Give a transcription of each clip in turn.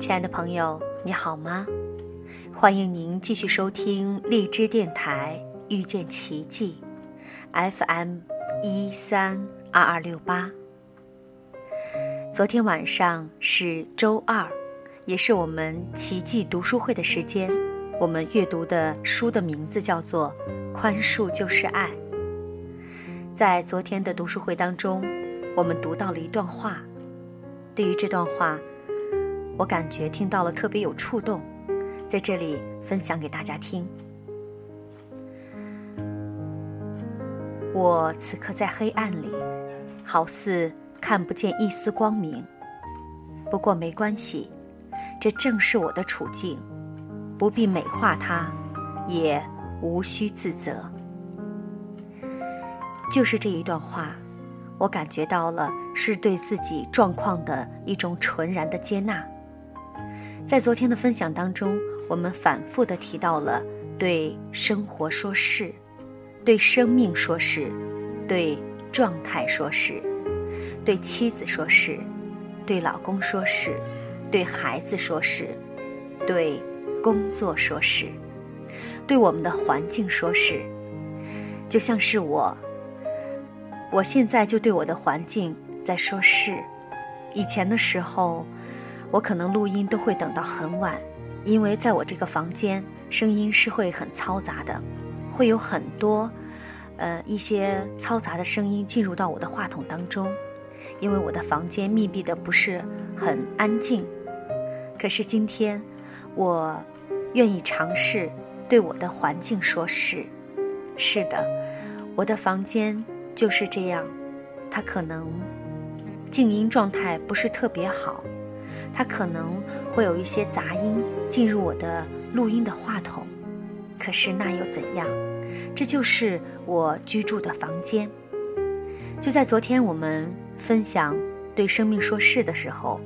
亲爱的朋友，你好吗？欢迎您继续收听荔枝电台遇见奇迹，FM 一三二二六八。昨天晚上是周二，也是我们奇迹读书会的时间。我们阅读的书的名字叫做《宽恕就是爱》。在昨天的读书会当中，我们读到了一段话。对于这段话，我感觉听到了特别有触动，在这里分享给大家听。我此刻在黑暗里，好似看不见一丝光明。不过没关系，这正是我的处境，不必美化它，也无需自责。就是这一段话。我感觉到了是对自己状况的一种纯然的接纳。在昨天的分享当中，我们反复的提到了对生活说是，对生命说是，对状态说是，对妻子说是，对老公说是，对孩子说是，对工作说是，对我们的环境说是，就像是我。我现在就对我的环境在说“是”。以前的时候，我可能录音都会等到很晚，因为在我这个房间，声音是会很嘈杂的，会有很多，呃，一些嘈杂的声音进入到我的话筒当中，因为我的房间密闭的不是很安静。可是今天，我愿意尝试对我的环境说“是”。是的，我的房间。就是这样，它可能静音状态不是特别好，它可能会有一些杂音进入我的录音的话筒。可是那又怎样？这就是我居住的房间。就在昨天我们分享对生命说“是”的时候，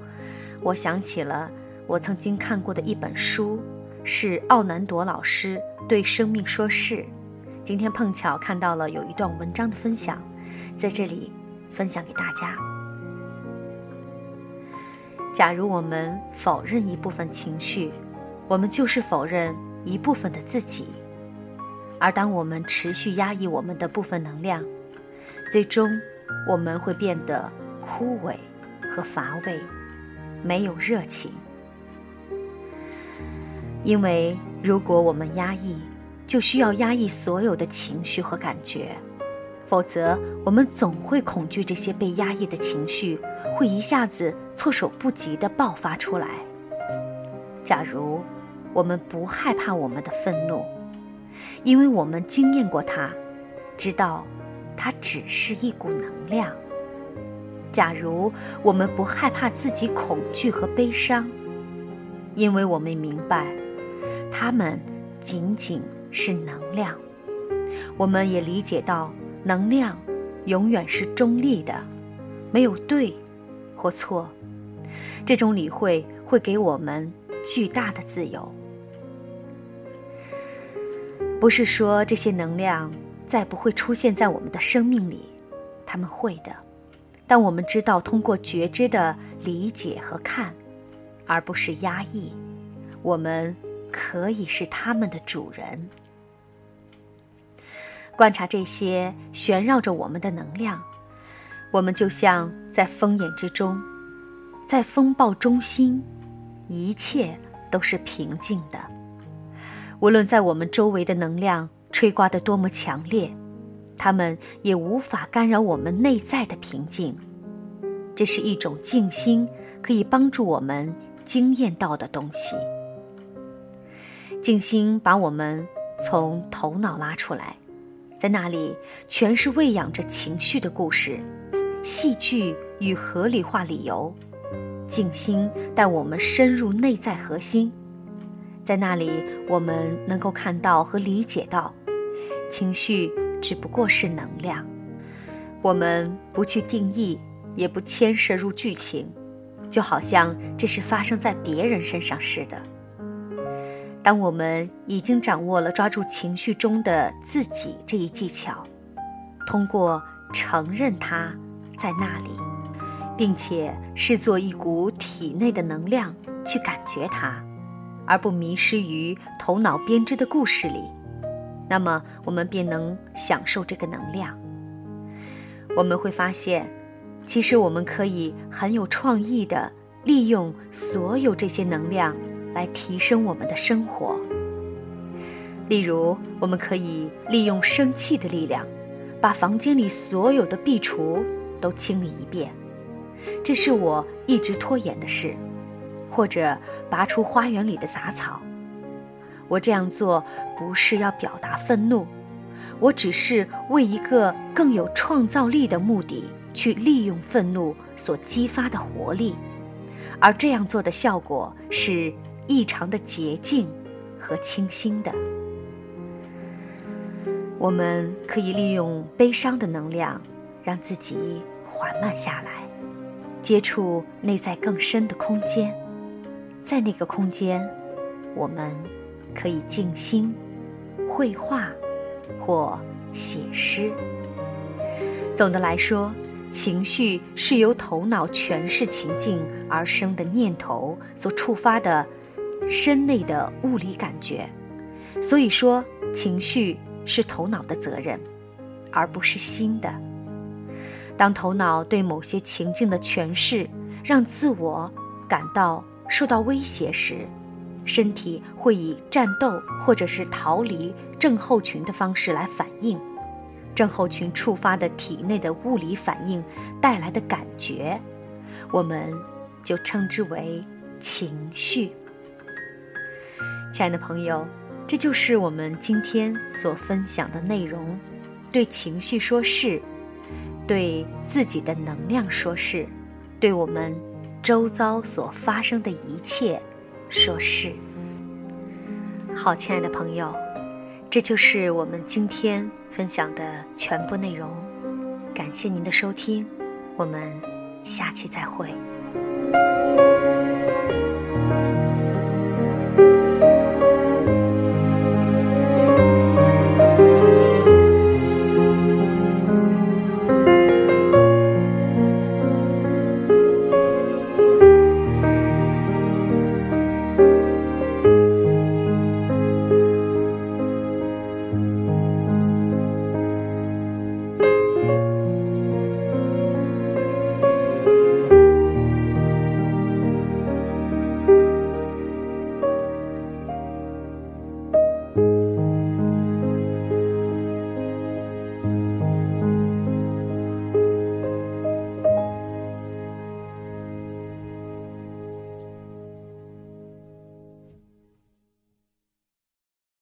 我想起了我曾经看过的一本书，是奥南朵老师对生命说“是”。今天碰巧看到了有一段文章的分享，在这里分享给大家。假如我们否认一部分情绪，我们就是否认一部分的自己；而当我们持续压抑我们的部分能量，最终我们会变得枯萎和乏味，没有热情。因为如果我们压抑，就需要压抑所有的情绪和感觉，否则我们总会恐惧这些被压抑的情绪会一下子措手不及地爆发出来。假如我们不害怕我们的愤怒，因为我们经验过它，知道它只是一股能量；假如我们不害怕自己恐惧和悲伤，因为我们明白，它们仅仅。是能量，我们也理解到，能量永远是中立的，没有对或错。这种理会会给我们巨大的自由。不是说这些能量再不会出现在我们的生命里，他们会的。但我们知道，通过觉知的理解和看，而不是压抑，我们可以是他们的主人。观察这些旋绕着我们的能量，我们就像在风眼之中，在风暴中心，一切都是平静的。无论在我们周围的能量吹刮得多么强烈，它们也无法干扰我们内在的平静。这是一种静心可以帮助我们经验到的东西。静心把我们从头脑拉出来。在那里，全是喂养着情绪的故事、戏剧与合理化理由。静心带我们深入内在核心，在那里，我们能够看到和理解到，情绪只不过是能量。我们不去定义，也不牵涉入剧情，就好像这是发生在别人身上似的。当我们已经掌握了抓住情绪中的自己这一技巧，通过承认它在那里，并且视作一股体内的能量去感觉它，而不迷失于头脑编织的故事里，那么我们便能享受这个能量。我们会发现，其实我们可以很有创意的利用所有这些能量来提升我们的生活。例如，我们可以利用生气的力量，把房间里所有的壁橱都清理一遍，这是我一直拖延的事；或者拔出花园里的杂草。我这样做不是要表达愤怒，我只是为一个更有创造力的目的去利用愤怒所激发的活力，而这样做的效果是异常的洁净和清新的。我们可以利用悲伤的能量，让自己缓慢下来，接触内在更深的空间。在那个空间，我们可以静心、绘画或写诗。总的来说，情绪是由头脑诠释情境而生的念头所触发的身内的物理感觉。所以说，情绪。是头脑的责任，而不是心的。当头脑对某些情境的诠释让自我感到受到威胁时，身体会以战斗或者是逃离症候群的方式来反应。症候群触发的体内的物理反应带来的感觉，我们就称之为情绪。亲爱的朋友。这就是我们今天所分享的内容：对情绪说“是”，对自己的能量说“是”，对我们周遭所发生的一切说“是”。好，亲爱的朋友，这就是我们今天分享的全部内容。感谢您的收听，我们下期再会。